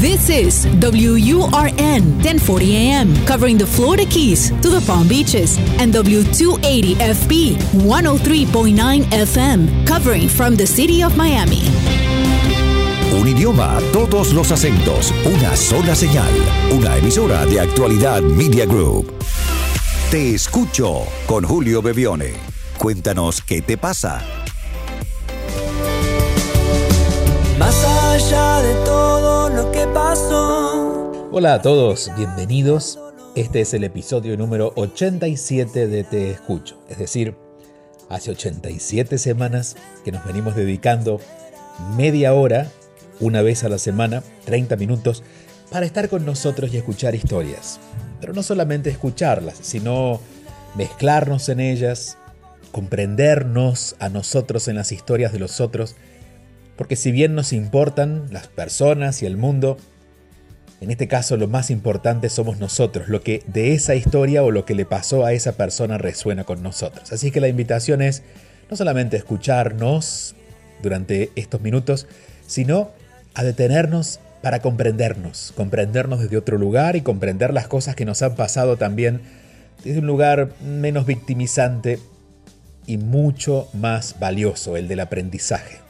This is WURN 1040 AM, covering the Florida Keys to the Palm Beaches, and W280FB 103.9 FM, covering from the city of Miami. Un idioma, todos los acentos, una sola señal, una emisora de actualidad Media Group. Te escucho con Julio Bebione. Cuéntanos qué te pasa. Más allá de todo pasó. Hola a todos, bienvenidos. Este es el episodio número 87 de Te Escucho. Es decir, hace 87 semanas que nos venimos dedicando media hora, una vez a la semana, 30 minutos, para estar con nosotros y escuchar historias. Pero no solamente escucharlas, sino mezclarnos en ellas, comprendernos a nosotros en las historias de los otros porque si bien nos importan las personas y el mundo, en este caso lo más importante somos nosotros, lo que de esa historia o lo que le pasó a esa persona resuena con nosotros. Así que la invitación es no solamente escucharnos durante estos minutos, sino a detenernos para comprendernos, comprendernos desde otro lugar y comprender las cosas que nos han pasado también desde un lugar menos victimizante y mucho más valioso, el del aprendizaje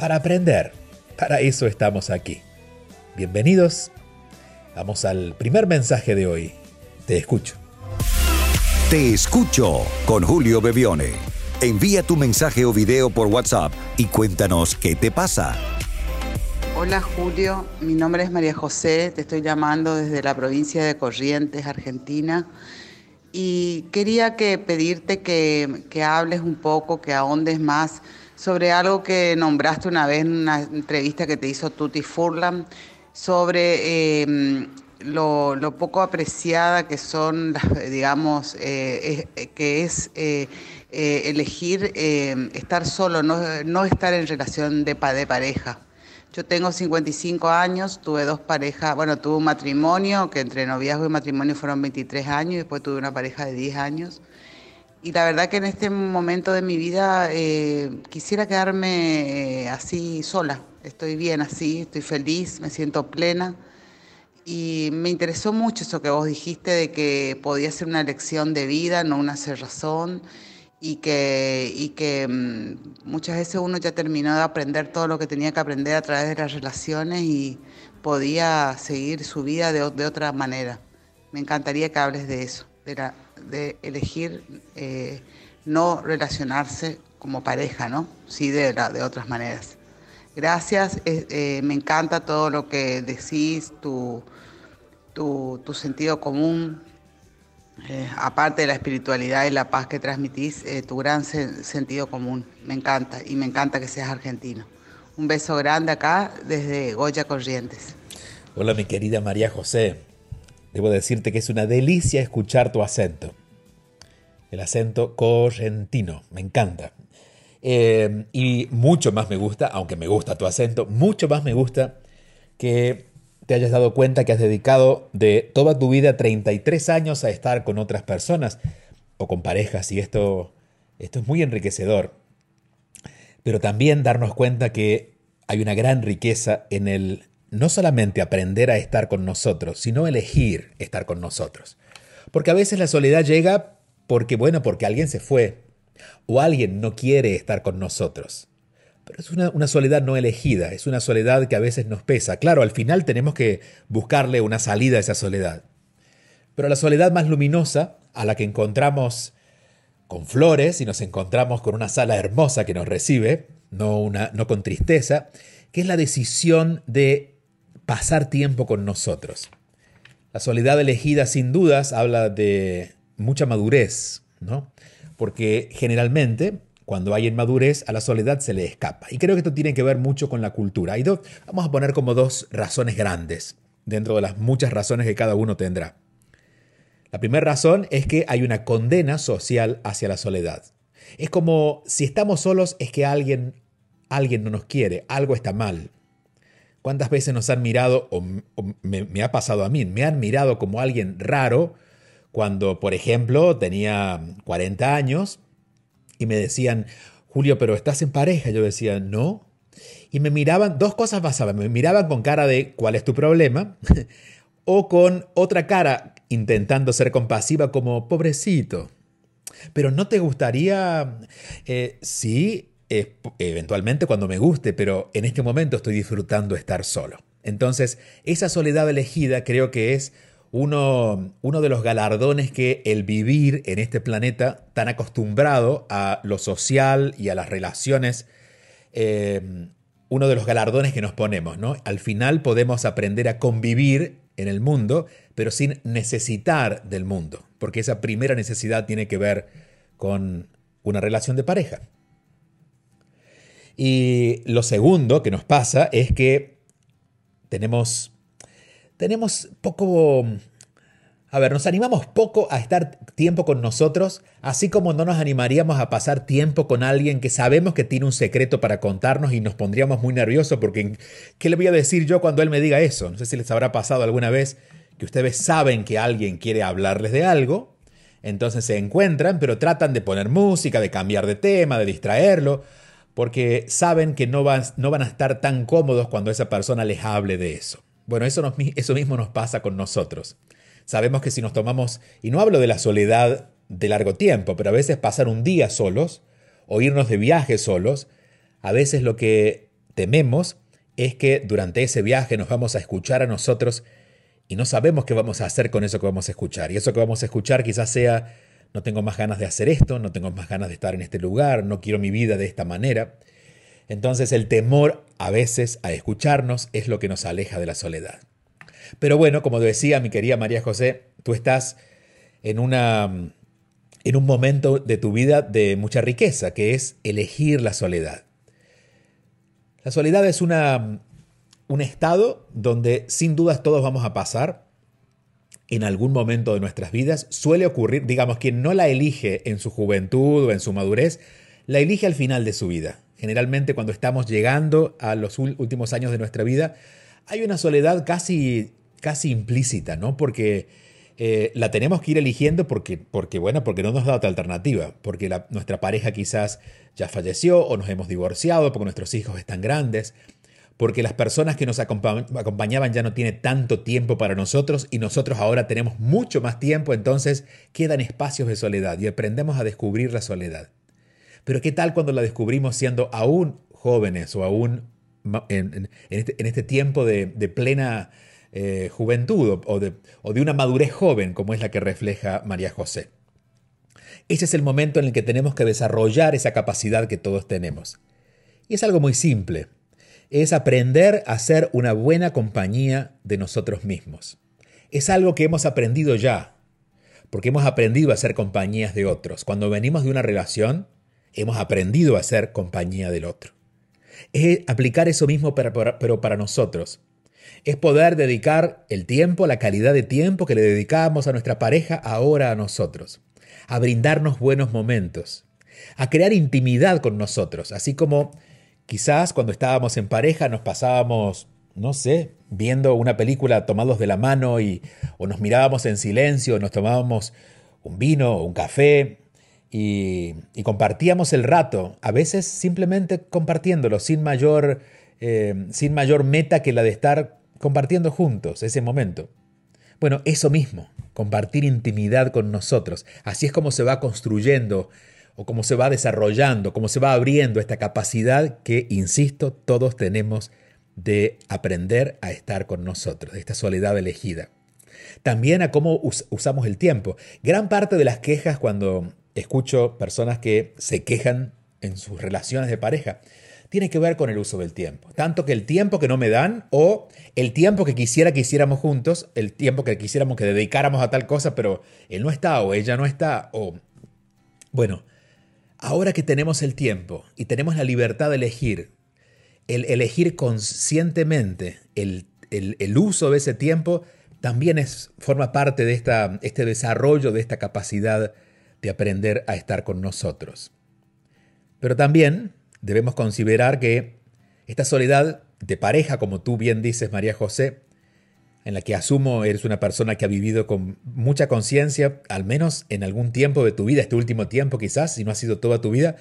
para aprender. Para eso estamos aquí. Bienvenidos. Vamos al primer mensaje de hoy. Te escucho. Te escucho con Julio Bebione. Envía tu mensaje o video por WhatsApp y cuéntanos qué te pasa. Hola Julio, mi nombre es María José, te estoy llamando desde la provincia de Corrientes, Argentina. Y quería que pedirte que, que hables un poco, que ahondes más sobre algo que nombraste una vez en una entrevista que te hizo Tutti Furlan, sobre em, lo, poco apreciada que son, digamos, eh, que es eh, eh, elegir em, estar solo, no, estar en relación de, de pareja. Yo tengo 55 años, tuve dos parejas, bueno, tuve un matrimonio que entre noviazgo y matrimonio fueron 23 años, y después tuve una pareja de 10 años. Y la verdad que en este momento de mi vida eh, quisiera quedarme eh, así sola. Estoy bien así, estoy feliz, me siento plena. Y me interesó mucho eso que vos dijiste de que podía ser una elección de vida, no una razón Y que, y que mm, muchas veces uno ya terminó de aprender todo lo que tenía que aprender a través de las relaciones y podía seguir su vida de, de otra manera. Me encantaría que hables de eso, de la de elegir eh, no relacionarse como pareja, ¿no? Sí de, de otras maneras. Gracias, eh, eh, me encanta todo lo que decís, tu, tu, sentido común, aparte de la espiritualidad y la paz que transmitís, tu gran sentido común, me encanta y me encanta que seas argentino. Un beso grande acá desde Goya Corrientes. Hola mi querida María José, Debo decirte que es una delicia escuchar tu acento. El acento correntino, me encanta. Eh, y mucho más me gusta, aunque me gusta tu acento, mucho más me gusta que te hayas dado cuenta que has dedicado de toda tu vida 33 años a estar con otras personas o con parejas y esto, esto es muy enriquecedor. Pero también darnos cuenta que hay una gran riqueza en el no solamente aprender a estar con nosotros, sino elegir estar con nosotros. Porque a veces la soledad llega porque, bueno, porque alguien se fue o alguien no quiere estar con nosotros. Pero es una, una, soledad no elegida, es una soledad que a veces nos pesa. Claro, al final tenemos que buscarle una salida a esa soledad. Pero la soledad más luminosa, a la que encontramos con flores y nos encontramos con una sala hermosa que nos recibe, no, una, no con tristeza, que es la decisión de pasar tiempo con nosotros. La soledad elegida sin dudas habla de mucha madurez, ¿no? Porque generalmente cuando hay inmadurez a la soledad se le escapa. Y creo que esto tiene que ver mucho con la cultura. Y vamos a poner como dos razones grandes dentro de las muchas razones que cada uno tendrá. La primera razón es que hay una condena social hacia la soledad. Es como si estamos solos es que alguien, alguien no nos quiere, algo está mal. ¿Cuántas veces nos han mirado, o, me, ha pasado a mí, me han mirado como alguien raro cuando, por ejemplo, tenía 40 años y me decían, Julio, pero estás en pareja? Yo decía, no, y me miraban, dos cosas pasaban, me miraban con cara de ¿cuál es tu problema? o con otra cara intentando ser compasiva como pobrecito. Pero no te gustaría, eh, sí, eventualmente cuando me guste, pero en este momento estoy disfrutando estar solo. Entonces, esa soledad elegida creo que es uno, uno, de los galardones que el vivir en este planeta tan acostumbrado a lo social y a las relaciones, eh, uno de los galardones que nos ponemos, ¿no? Al final podemos aprender a convivir en el mundo, pero sin necesitar del mundo, porque esa primera necesidad tiene que ver con una relación de pareja. Y lo segundo que nos pasa es que tenemos, tenemos poco a ver, nos animamos poco a estar tiempo con nosotros, así como no nos animaríamos a pasar tiempo con alguien que sabemos que tiene un secreto para contarnos y nos pondríamos muy nerviosos porque ¿qué le voy a decir yo cuando él me diga eso? No sé si les habrá pasado alguna vez que ustedes saben que alguien quiere hablarles de algo, entonces se encuentran, pero tratan de poner música, de cambiar de tema, de distraerlo, porque saben que no van, no van a estar tan cómodos cuando esa persona les hable de eso. Bueno, eso, eso mismo nos pasa con nosotros. Sabemos que si nos tomamos, y no hablo de la soledad de largo tiempo, pero a veces pasar un día solos o irnos de viaje solos, a veces lo que tememos es que durante ese viaje nos vamos a escuchar a nosotros y no sabemos qué vamos a hacer con eso que vamos a escuchar. Y eso que vamos a escuchar quizás sea, no tengo más ganas de hacer esto, no tengo más ganas de estar en este lugar, no quiero mi vida de esta manera. Entonces el temor a veces a escucharnos es lo que nos aleja de la soledad. Pero bueno, como decía mi querida María José, tú estás en, una, en un momento de tu vida de mucha riqueza, que es elegir la soledad. La soledad es una, un estado donde sin dudas todos vamos a pasar en algún momento de nuestras vidas. Suele ocurrir, digamos, quien no la elige en su juventud o en su madurez, la elige al final de su vida. Generalmente cuando estamos llegando a los últimos años de nuestra vida, hay una soledad casi casi implícita, ¿no? Porque eh, la tenemos que ir eligiendo porque, porque, bueno, porque no nos da otra alternativa, porque nuestra pareja quizás ya falleció o nos hemos divorciado, porque nuestros hijos están grandes, porque las personas que nos acompañaban ya no tienen tanto tiempo para nosotros y nosotros ahora tenemos mucho más tiempo, entonces quedan espacios de soledad y aprendemos a descubrir la soledad. Pero ¿qué tal cuando la descubrimos siendo aún jóvenes o aún en, este, este, tiempo de plena eh, juventud o de, o de una madurez joven como es la que refleja María José. Ese es el momento en el que tenemos que desarrollar esa capacidad que todos tenemos. Y es algo muy simple. Es aprender a ser una buena compañía de nosotros mismos. Es algo que hemos aprendido ya, porque hemos aprendido a ser compañías de otros. Cuando venimos de una relación, hemos aprendido a ser compañía del otro. Es aplicar eso mismo pero para nosotros es poder dedicar el tiempo, la calidad de tiempo que le dedicamos a nuestra pareja ahora a nosotros, a brindarnos buenos momentos, a crear intimidad con nosotros, así como quizás cuando estábamos en pareja nos pasábamos, no sé, viendo una película tomados de la mano y o nos mirábamos en silencio, nos tomábamos un vino o un café y, compartíamos el rato, a veces simplemente compartiéndolo sin mayor, eh, sin mayor meta que la de estar compartiendo juntos ese momento. Bueno, eso mismo, compartir intimidad con nosotros. Así es como se va construyendo o como se va desarrollando, como se va abriendo esta capacidad que, insisto, todos tenemos de aprender a estar con nosotros, de esta soledad elegida. También a cómo usamos el tiempo. Gran parte de las quejas cuando escucho personas que se quejan en sus relaciones de pareja tiene que ver con el uso del tiempo. Tanto que el tiempo que no me dan o el tiempo que quisiera que hiciéramos juntos, el tiempo que quisiéramos que dedicáramos a tal cosa, pero él no está o ella no está o... Bueno, ahora que tenemos el tiempo y tenemos la libertad de elegir, el elegir conscientemente el, uso de ese tiempo también es, forma parte de esta, este desarrollo, de esta capacidad de aprender a estar con nosotros. Pero también debemos considerar que esta soledad de pareja, como tú bien dices, María José, en la que asumo eres una persona que ha vivido con mucha conciencia, al menos en algún tiempo de tu vida, este último tiempo quizás, si no ha sido toda tu vida,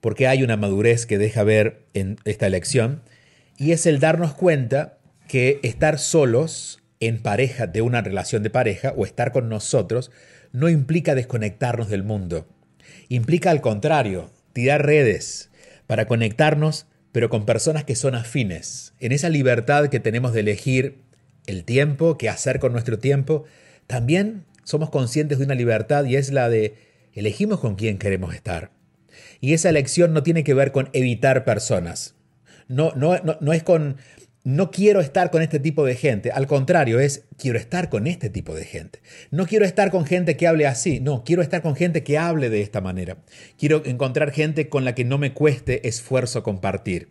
porque hay una madurez que deja ver en esta elección, y es el darnos cuenta que estar solos en pareja, de una relación de pareja, o estar con nosotros, no implica desconectarnos del mundo. Implica al contrario, tirar redes para conectarnos, pero con personas que son afines, en esa libertad que tenemos de elegir el tiempo, qué hacer con nuestro tiempo, también somos conscientes de una libertad y es la de elegimos con quién queremos estar. Y esa elección no tiene que ver con evitar personas. No, no, no, es con no quiero estar con este tipo de gente. Al contrario, es quiero estar con este tipo de gente. No quiero estar con gente que hable así. No, quiero estar con gente que hable de esta manera. Quiero encontrar gente con la que no me cueste esfuerzo compartir.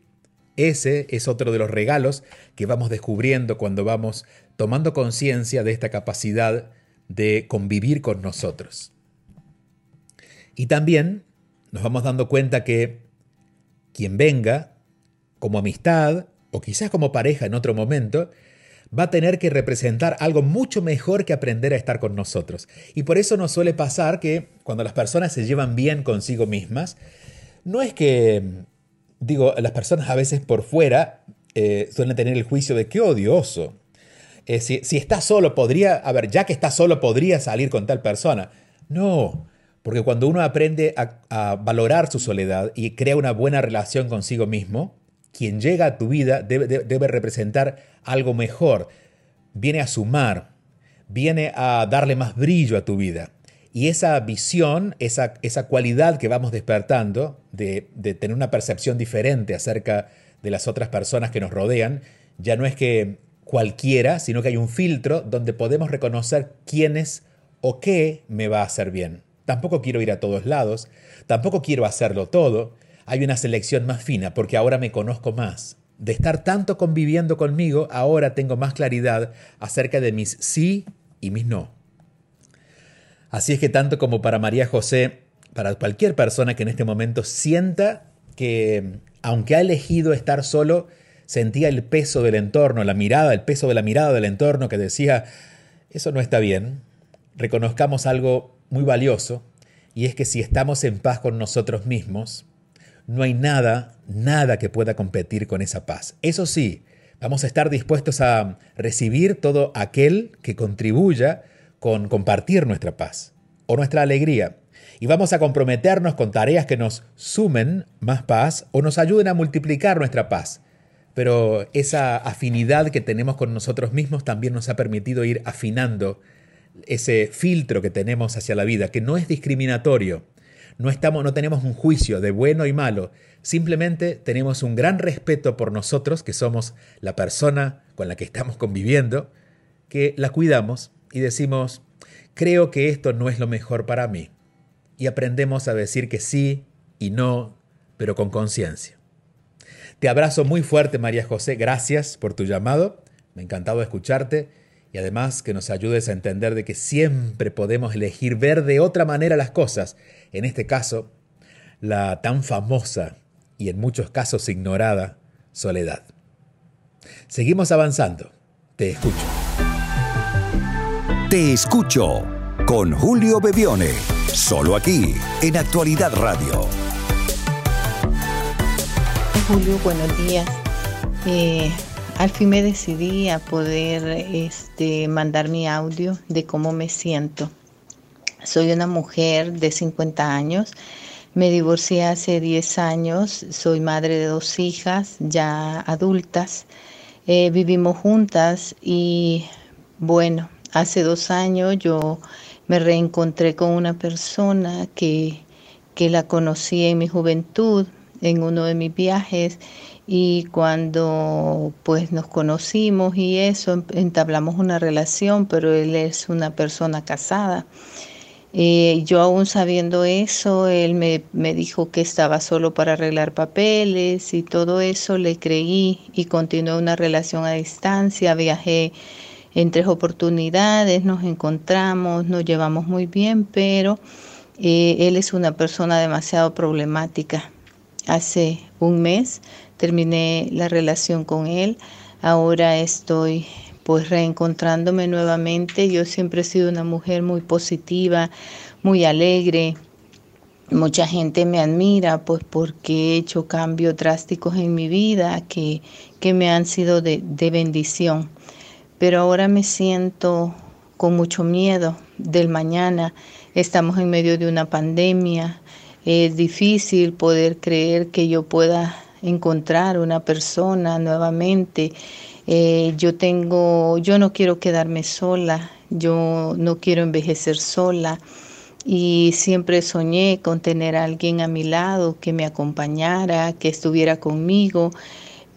Ese es otro de los regalos que vamos descubriendo cuando vamos tomando conciencia de esta capacidad de convivir con nosotros. Y también nos vamos dando cuenta que quien venga como amistad o quizás como pareja en otro momento, va a tener que representar algo mucho mejor que aprender a estar con nosotros. Y por eso nos suele pasar que cuando las personas se llevan bien consigo mismas, no es que, digo, las personas a veces por fuera eh, suelen tener el juicio de qué odioso. Eh, si, si está solo, podría, a ver, ya que está solo, podría salir con tal persona. No, porque cuando uno aprende a, valorar su soledad y crea una buena relación consigo mismo, quien llega a tu vida debe, representar algo mejor, viene a sumar, viene a darle más brillo a tu vida. Y esa visión, esa, esa cualidad que vamos despertando de, tener una percepción diferente acerca de las otras personas que nos rodean, ya no es que cualquiera, sino que hay un filtro donde podemos reconocer quién es o qué me va a hacer bien. Tampoco quiero ir a todos lados, tampoco quiero hacerlo todo. Hay una selección más fina porque ahora me conozco más. De estar tanto conviviendo conmigo, ahora tengo más claridad acerca de mis sí y mis no. Así es que tanto como para María José, para cualquier persona que en este momento sienta que, aunque ha elegido estar solo, sentía el peso del entorno, la mirada, el peso de la mirada del entorno que decía, eso no está bien, reconozcamos algo muy valioso, y es que si estamos en paz con nosotros mismos, no hay nada, nada que pueda competir con esa paz. Eso sí, vamos a estar dispuestos a recibir todo aquel que contribuya con compartir nuestra paz o nuestra alegría. Y vamos a comprometernos con tareas que nos sumen más paz o nos ayuden a multiplicar nuestra paz. Pero esa afinidad que tenemos con nosotros mismos también nos ha permitido ir afinando ese filtro que tenemos hacia la vida, que no es discriminatorio. No, estamos, no tenemos un juicio de bueno y malo, simplemente tenemos un gran respeto por nosotros, que somos la persona con la que estamos conviviendo, que la cuidamos y decimos, creo que esto no es lo mejor para mí. Y aprendemos a decir que sí y no, pero con conciencia. Te abrazo muy fuerte, María José, gracias por tu llamado, me ha encantado escucharte y además que nos ayudes a entender de que siempre podemos elegir ver de otra manera las cosas, en este caso, la tan famosa y en muchos casos ignorada soledad. Seguimos avanzando. Te escucho. Te escucho con Julio Bebione, solo aquí en Actualidad Radio. Julio, buenos días. Eh, al fin me decidí a poder este, mandar mi audio de cómo me siento. Soy una mujer de 50 años. Me divorcié hace 10 años. Soy madre de dos hijas ya adultas. Eh, vivimos juntas y bueno, hace dos años yo me reencontré con una persona que, que la conocí en mi juventud, en uno de mis viajes y cuando pues nos conocimos y eso, entablamos una relación, pero él es una persona casada. Eh, yo aún sabiendo eso, él me, me, dijo que estaba solo para arreglar papeles y todo eso, le creí y continué una relación a distancia, viajé en tres oportunidades, nos encontramos, nos llevamos muy bien, pero eh, él es una persona demasiado problemática. Hace un mes terminé la relación con él. Ahora estoy pues reencontrándome nuevamente. Yo siempre he sido una mujer muy positiva, muy alegre. Mucha gente me admira pues porque he hecho cambios drásticos en mi vida que, que me han sido de, de bendición. Pero ahora me siento con mucho miedo del mañana. Estamos en medio de una pandemia. Es difícil poder creer que yo pueda encontrar una persona nuevamente. Eh, yo tengo, yo no quiero quedarme sola, yo no quiero envejecer sola y siempre soñé con tener a alguien a mi lado que me acompañara, que estuviera conmigo,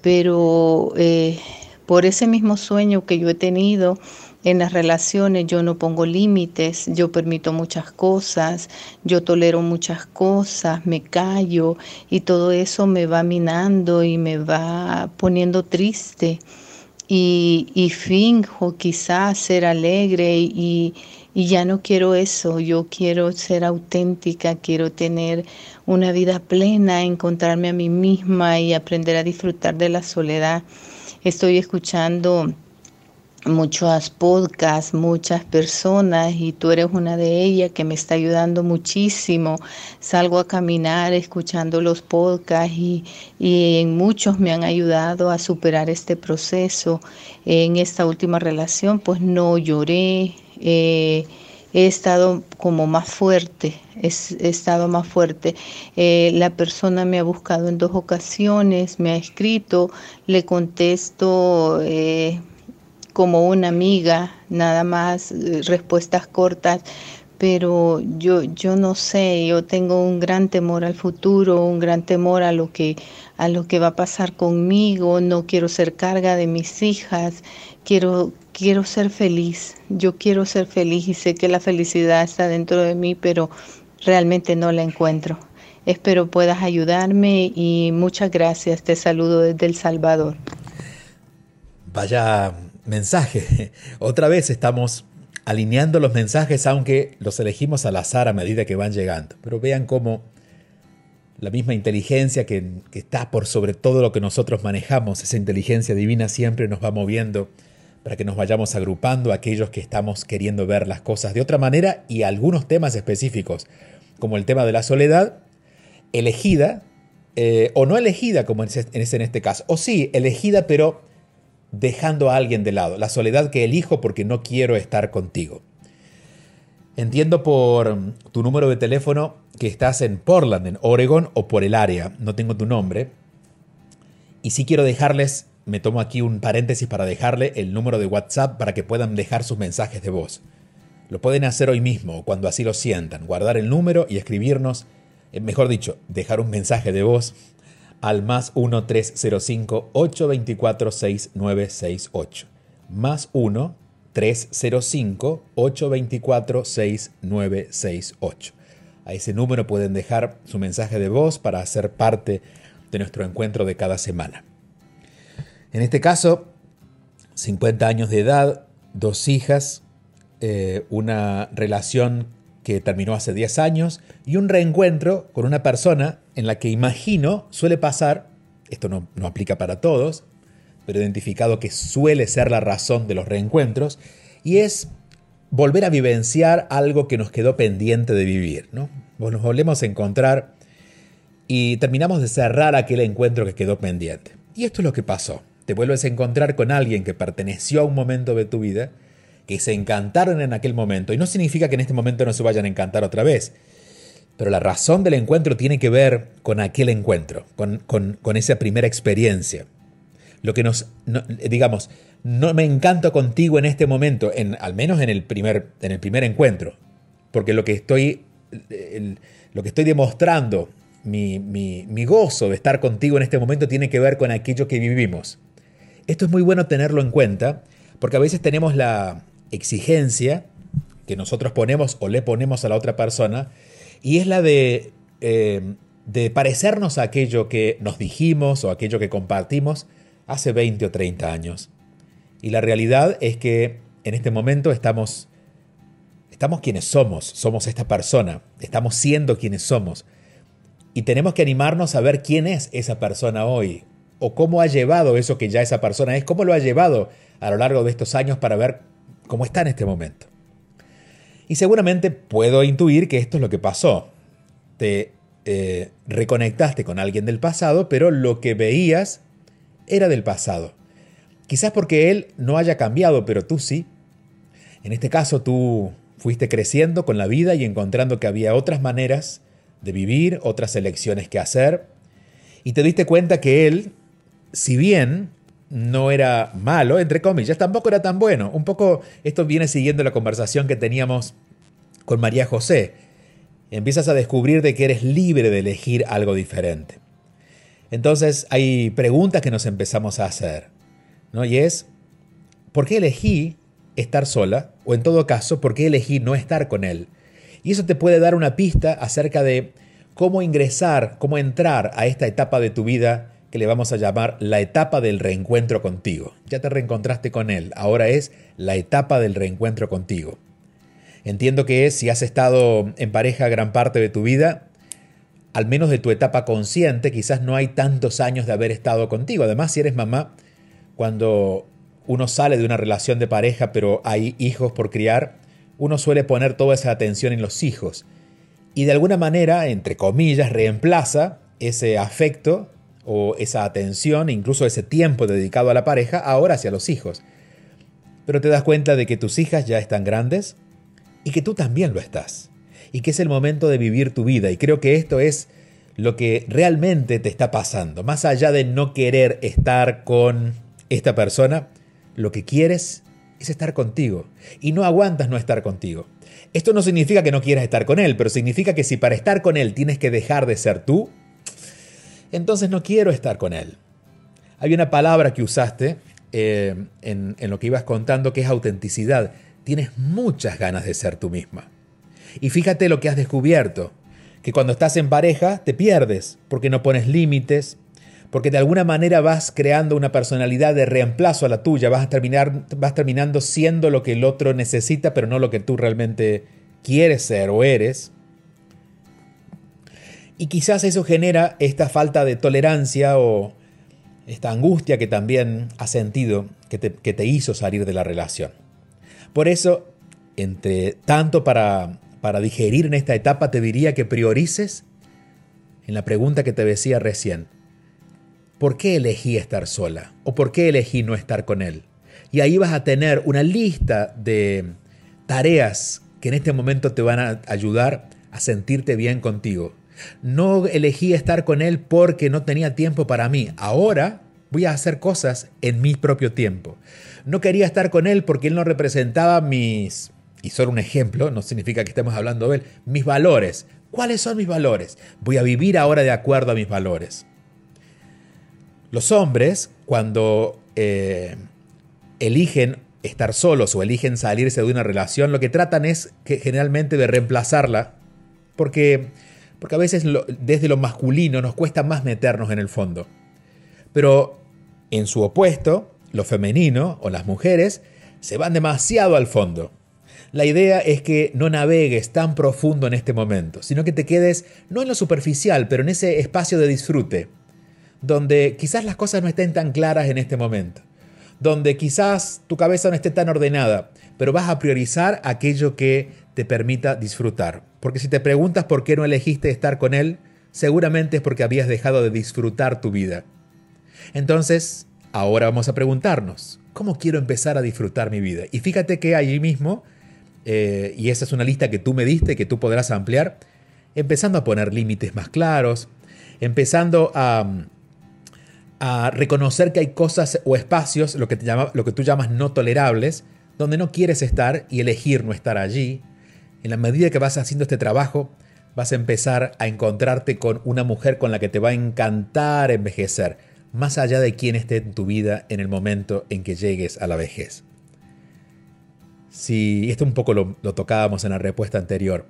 pero eh, por ese mismo sueño que yo he tenido, en las relaciones yo no pongo límites, yo permito muchas cosas, yo tolero muchas cosas, me callo y todo eso me va minando y me va poniendo triste. Y, y finjo quizás ser alegre y, y ya no quiero eso, yo quiero ser auténtica, quiero tener una vida plena, encontrarme a mí misma y aprender a disfrutar de la soledad. Estoy escuchando muchos podcasts, muchas personas y tú eres una de ellas que me está ayudando muchísimo. Salgo a caminar escuchando los podcasts y, y en muchos me han ayudado a superar este proceso. En esta última relación pues no lloré. Eh, he estado como más fuerte, he, estado más fuerte. Eh, la persona me ha buscado en dos ocasiones, me ha escrito, le contesto eh, como una amiga, nada más eh, respuestas cortas, pero yo, yo no sé, yo tengo un gran temor al futuro, un gran temor a lo que a lo que va a pasar conmigo, no quiero ser carga de mis hijas, quiero quiero ser feliz, yo quiero ser feliz y sé que la felicidad está dentro de mí, pero realmente no la encuentro. Espero puedas ayudarme y muchas gracias. Te saludo desde El Salvador. Vaya mensaje. Otra vez estamos alineando los mensajes, aunque los elegimos al azar a medida que van llegando. Pero vean cómo la misma inteligencia que, está por sobre todo lo que nosotros manejamos, esa inteligencia divina siempre nos va moviendo para que nos vayamos agrupando aquellos que estamos queriendo ver las cosas de otra manera y algunos temas específicos, como el tema de la soledad, elegida eh, o no elegida, como es en este caso, o sí, elegida pero dejando a alguien de lado, la soledad que elijo porque no quiero estar contigo. Entiendo por tu número de teléfono que estás en Portland, en Oregon, o por el área, no tengo tu nombre. Y si quiero dejarles, me tomo aquí un paréntesis para dejarle el número de WhatsApp para que puedan dejar sus mensajes de voz. Lo pueden hacer hoy mismo, cuando así lo sientan, guardar el número y escribirnos, eh, mejor dicho, dejar un mensaje de voz al más 1-305-824-6968. Más 1-305-824-6968. A ese número pueden dejar su mensaje de voz para hacer parte de nuestro encuentro de cada semana. En este caso, 50 años de edad, dos hijas, eh, una relación que terminó hace 10 años y un reencuentro con una persona en la que imagino suele pasar, esto no, no aplica para todos, pero identificado que suele ser la razón de los reencuentros, y es volver a vivenciar algo que nos quedó pendiente de vivir. ¿no? Nos volvemos a encontrar y terminamos de cerrar aquel encuentro que quedó pendiente. Y esto es lo que pasó. Te vuelves a encontrar con alguien que perteneció a un momento de tu vida que se encantaron en aquel momento. Y no significa que en este momento no se vayan a encantar otra vez. Pero la razón del encuentro tiene que ver con aquel encuentro, con, esa primera experiencia. Lo que nos, digamos, no me encanto contigo en este momento, en, al menos en el, primer, en el primer encuentro. Porque lo que estoy, lo que estoy demostrando, mi, mi gozo de estar contigo en este momento tiene que ver con aquello que vivimos. Esto es muy bueno tenerlo en cuenta, porque a veces tenemos la, exigencia que nosotros ponemos o le ponemos a la otra persona y es la de, eh, de parecernos a aquello que nos dijimos o aquello que compartimos hace 20 o 30 años. Y la realidad es que en este momento estamos, estamos quienes somos, somos esta persona, estamos siendo quienes somos. Y tenemos que animarnos a ver quién es esa persona hoy, o cómo ha llevado eso que ya esa persona es, cómo lo ha llevado a lo largo de estos años para ver como está en este momento. Y seguramente puedo intuir que esto es lo que pasó. te eh, reconectaste con alguien del pasado, pero lo que veías era del pasado. Quizás porque él no haya cambiado, pero tú sí. En este caso tú fuiste creciendo con la vida y encontrando que había otras maneras de vivir, otras elecciones que hacer, y te diste cuenta que él, si bien no era malo, entre comillas, tampoco era tan bueno. Un poco esto viene siguiendo la conversación que teníamos con María José. Empiezas a descubrir de que eres libre de elegir algo diferente. Entonces hay preguntas que nos empezamos a hacer. ¿no? Y es, ¿por qué elegí estar sola? O en todo caso, ¿por qué elegí no estar con él? Y eso te puede dar una pista acerca de cómo ingresar, cómo entrar a esta etapa de tu vida que le vamos a llamar la etapa del reencuentro contigo. Ya te reencontraste con él, ahora es la etapa del reencuentro contigo. Entiendo que si has estado en pareja gran parte de tu vida, al menos de tu etapa consciente, quizás no hay tantos años de haber estado contigo. Además, si eres mamá, cuando uno sale de una relación de pareja pero hay hijos por criar, uno suele poner toda esa atención en los hijos. Y de alguna manera, entre comillas, reemplaza ese afecto o esa atención, incluso ese tiempo dedicado a la pareja, ahora hacia los hijos. Pero te das cuenta de que tus hijas ya están grandes y que tú también lo estás. Y que es el momento de vivir tu vida. Y creo que esto es lo que realmente te está pasando. Más allá de no querer estar con esta persona, lo que quieres es estar contigo. Y no aguantas no estar contigo. Esto no significa que no quieras estar con él, pero significa que si para estar con él tienes que dejar de ser tú, entonces no quiero estar con él. Hay una palabra que usaste eh, en, en lo que ibas contando que es autenticidad. Tienes muchas ganas de ser tú misma. Y fíjate lo que has descubierto, que cuando estás en pareja te pierdes porque no pones límites, porque de alguna manera vas creando una personalidad de reemplazo a la tuya, vas, a terminar, vas terminando siendo lo que el otro necesita, pero no lo que tú realmente quieres ser o eres. Y quizás eso genera esta falta de tolerancia o esta angustia que también has sentido que te, hizo salir de la relación. Por eso, entre tanto para, para digerir en esta etapa, te diría que priorices en la pregunta que te decía recién. ¿Por qué elegí estar sola? ¿O por qué elegí no estar con él? Y ahí vas a tener una lista de tareas que en este momento te van a ayudar a sentirte bien contigo. No elegí estar con él porque no tenía tiempo para mí. Ahora voy a hacer cosas en mi propio tiempo. No quería estar con él porque él no representaba mis, y solo un ejemplo, no significa que estemos hablando de él, mis valores. ¿Cuáles son mis valores? Voy a vivir ahora de acuerdo a mis valores. Los hombres, cuando eh, eligen estar solos o eligen salirse de una relación, lo que tratan es que, generalmente de reemplazarla, porque, porque a veces desde lo masculino nos cuesta más meternos en el fondo. Pero en su opuesto, lo femenino o las mujeres se van demasiado al fondo. La idea es que no navegues tan profundo en este momento, sino que te quedes no en lo superficial, pero en ese espacio de disfrute, donde quizás las cosas no estén tan claras en este momento, donde quizás tu cabeza no esté tan ordenada, pero vas a priorizar aquello que te permita disfrutar. Porque si te preguntas por qué no elegiste estar con él, seguramente es porque habías dejado de disfrutar tu vida. Entonces, ahora vamos a preguntarnos, ¿cómo quiero empezar a disfrutar mi vida? Y fíjate que allí mismo, eh, y esa es una lista que tú me diste, que tú podrás ampliar, empezando a poner límites más claros, empezando a, a reconocer que hay cosas o espacios, lo que, te llama, lo que tú llamas no tolerables, donde no quieres estar y elegir no estar allí. En la medida que vas haciendo este trabajo, vas a empezar a encontrarte con una mujer con la que te va a encantar envejecer, más allá de quién esté en tu vida en el momento en que llegues a la vejez. Si esto un poco lo, tocábamos en la respuesta anterior,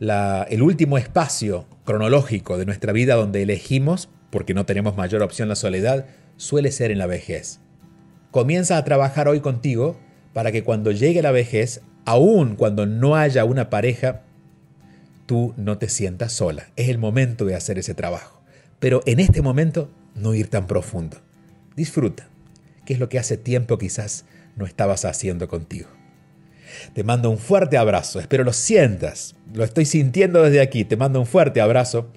el último espacio cronológico de nuestra vida donde elegimos porque no tenemos mayor opción la soledad, suele ser en la vejez. Comienza a trabajar hoy contigo para que cuando llegue la vejez, aun cuando no haya una pareja, tú no te sientas sola. Es el momento de hacer ese trabajo. Pero en este momento, no ir tan profundo. Disfruta, que es lo que hace tiempo quizás no estabas haciendo contigo. Te mando un fuerte abrazo, espero lo sientas, lo estoy sintiendo desde aquí, te mando un fuerte abrazo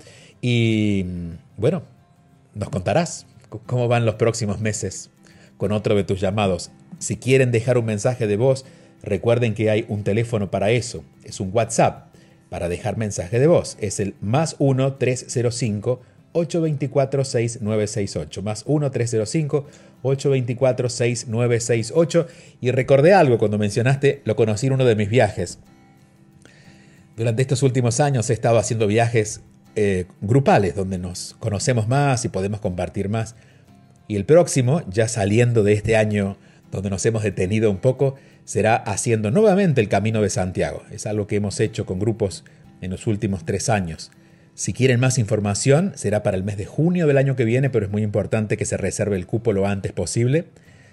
y bueno, nos contarás cómo van los próximos meses con otro de tus llamados. Si quieren dejar un mensaje de voz, recuerden que hay un teléfono para eso, es un WhatsApp para dejar mensaje de voz, es el más 1 305 824-6968, más 1-305-824-6968. Y recordé algo cuando mencionaste, lo conocí en uno de mis viajes. Durante estos últimos años he estado haciendo viajes eh, grupales donde nos conocemos más y podemos compartir más. Y el próximo, ya saliendo de este año donde nos hemos detenido un poco, será haciendo nuevamente el Camino de Santiago. Es algo que hemos hecho con grupos en los últimos tres años. Si quieren más información, será para el mes de junio del año que viene, pero es muy importante que se reserve el cupo lo antes posible.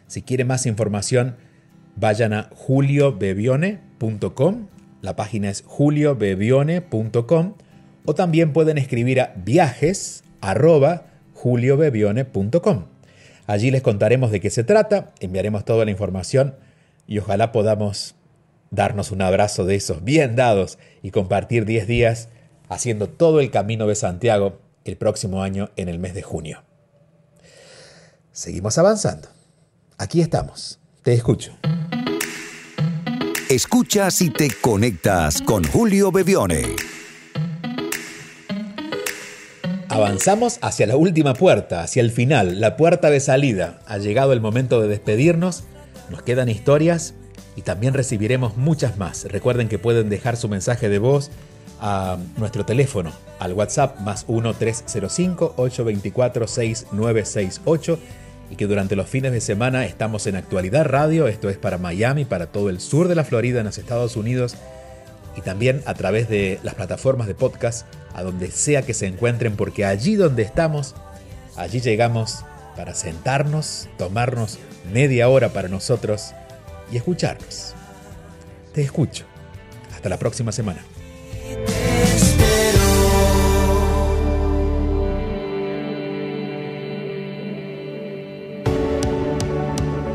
Si quieren más información, vayan a juliobebione.com. La página es juliobebione.com o también pueden escribir a viajes@juliobebione.com. Allí les contaremos de qué se trata, enviaremos toda la información y ojalá podamos darnos un abrazo de esos bien dados y compartir 10 días haciendo todo el camino de Santiago el próximo año en el mes de junio. Seguimos avanzando. Aquí estamos. Te escucho. Escuchas y te conectas con Julio Bebione. Avanzamos hacia la última puerta, hacia el final, la puerta de salida. Ha llegado el momento de despedirnos. Nos quedan historias y también recibiremos muchas más. Recuerden que pueden dejar su mensaje de voz a nuestro teléfono, al WhatsApp más 1-305-824-6968 y que durante los fines de semana estamos en Actualidad Radio, esto es para Miami, para todo el sur de la Florida en los Estados Unidos y también a través de las plataformas de podcast, a donde sea que se encuentren, porque allí donde estamos, allí llegamos para sentarnos, tomarnos media hora para nosotros y escucharnos. Te escucho. Hasta la próxima semana.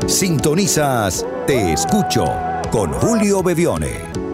Sintonizas Te Escucho con Julio Bevione.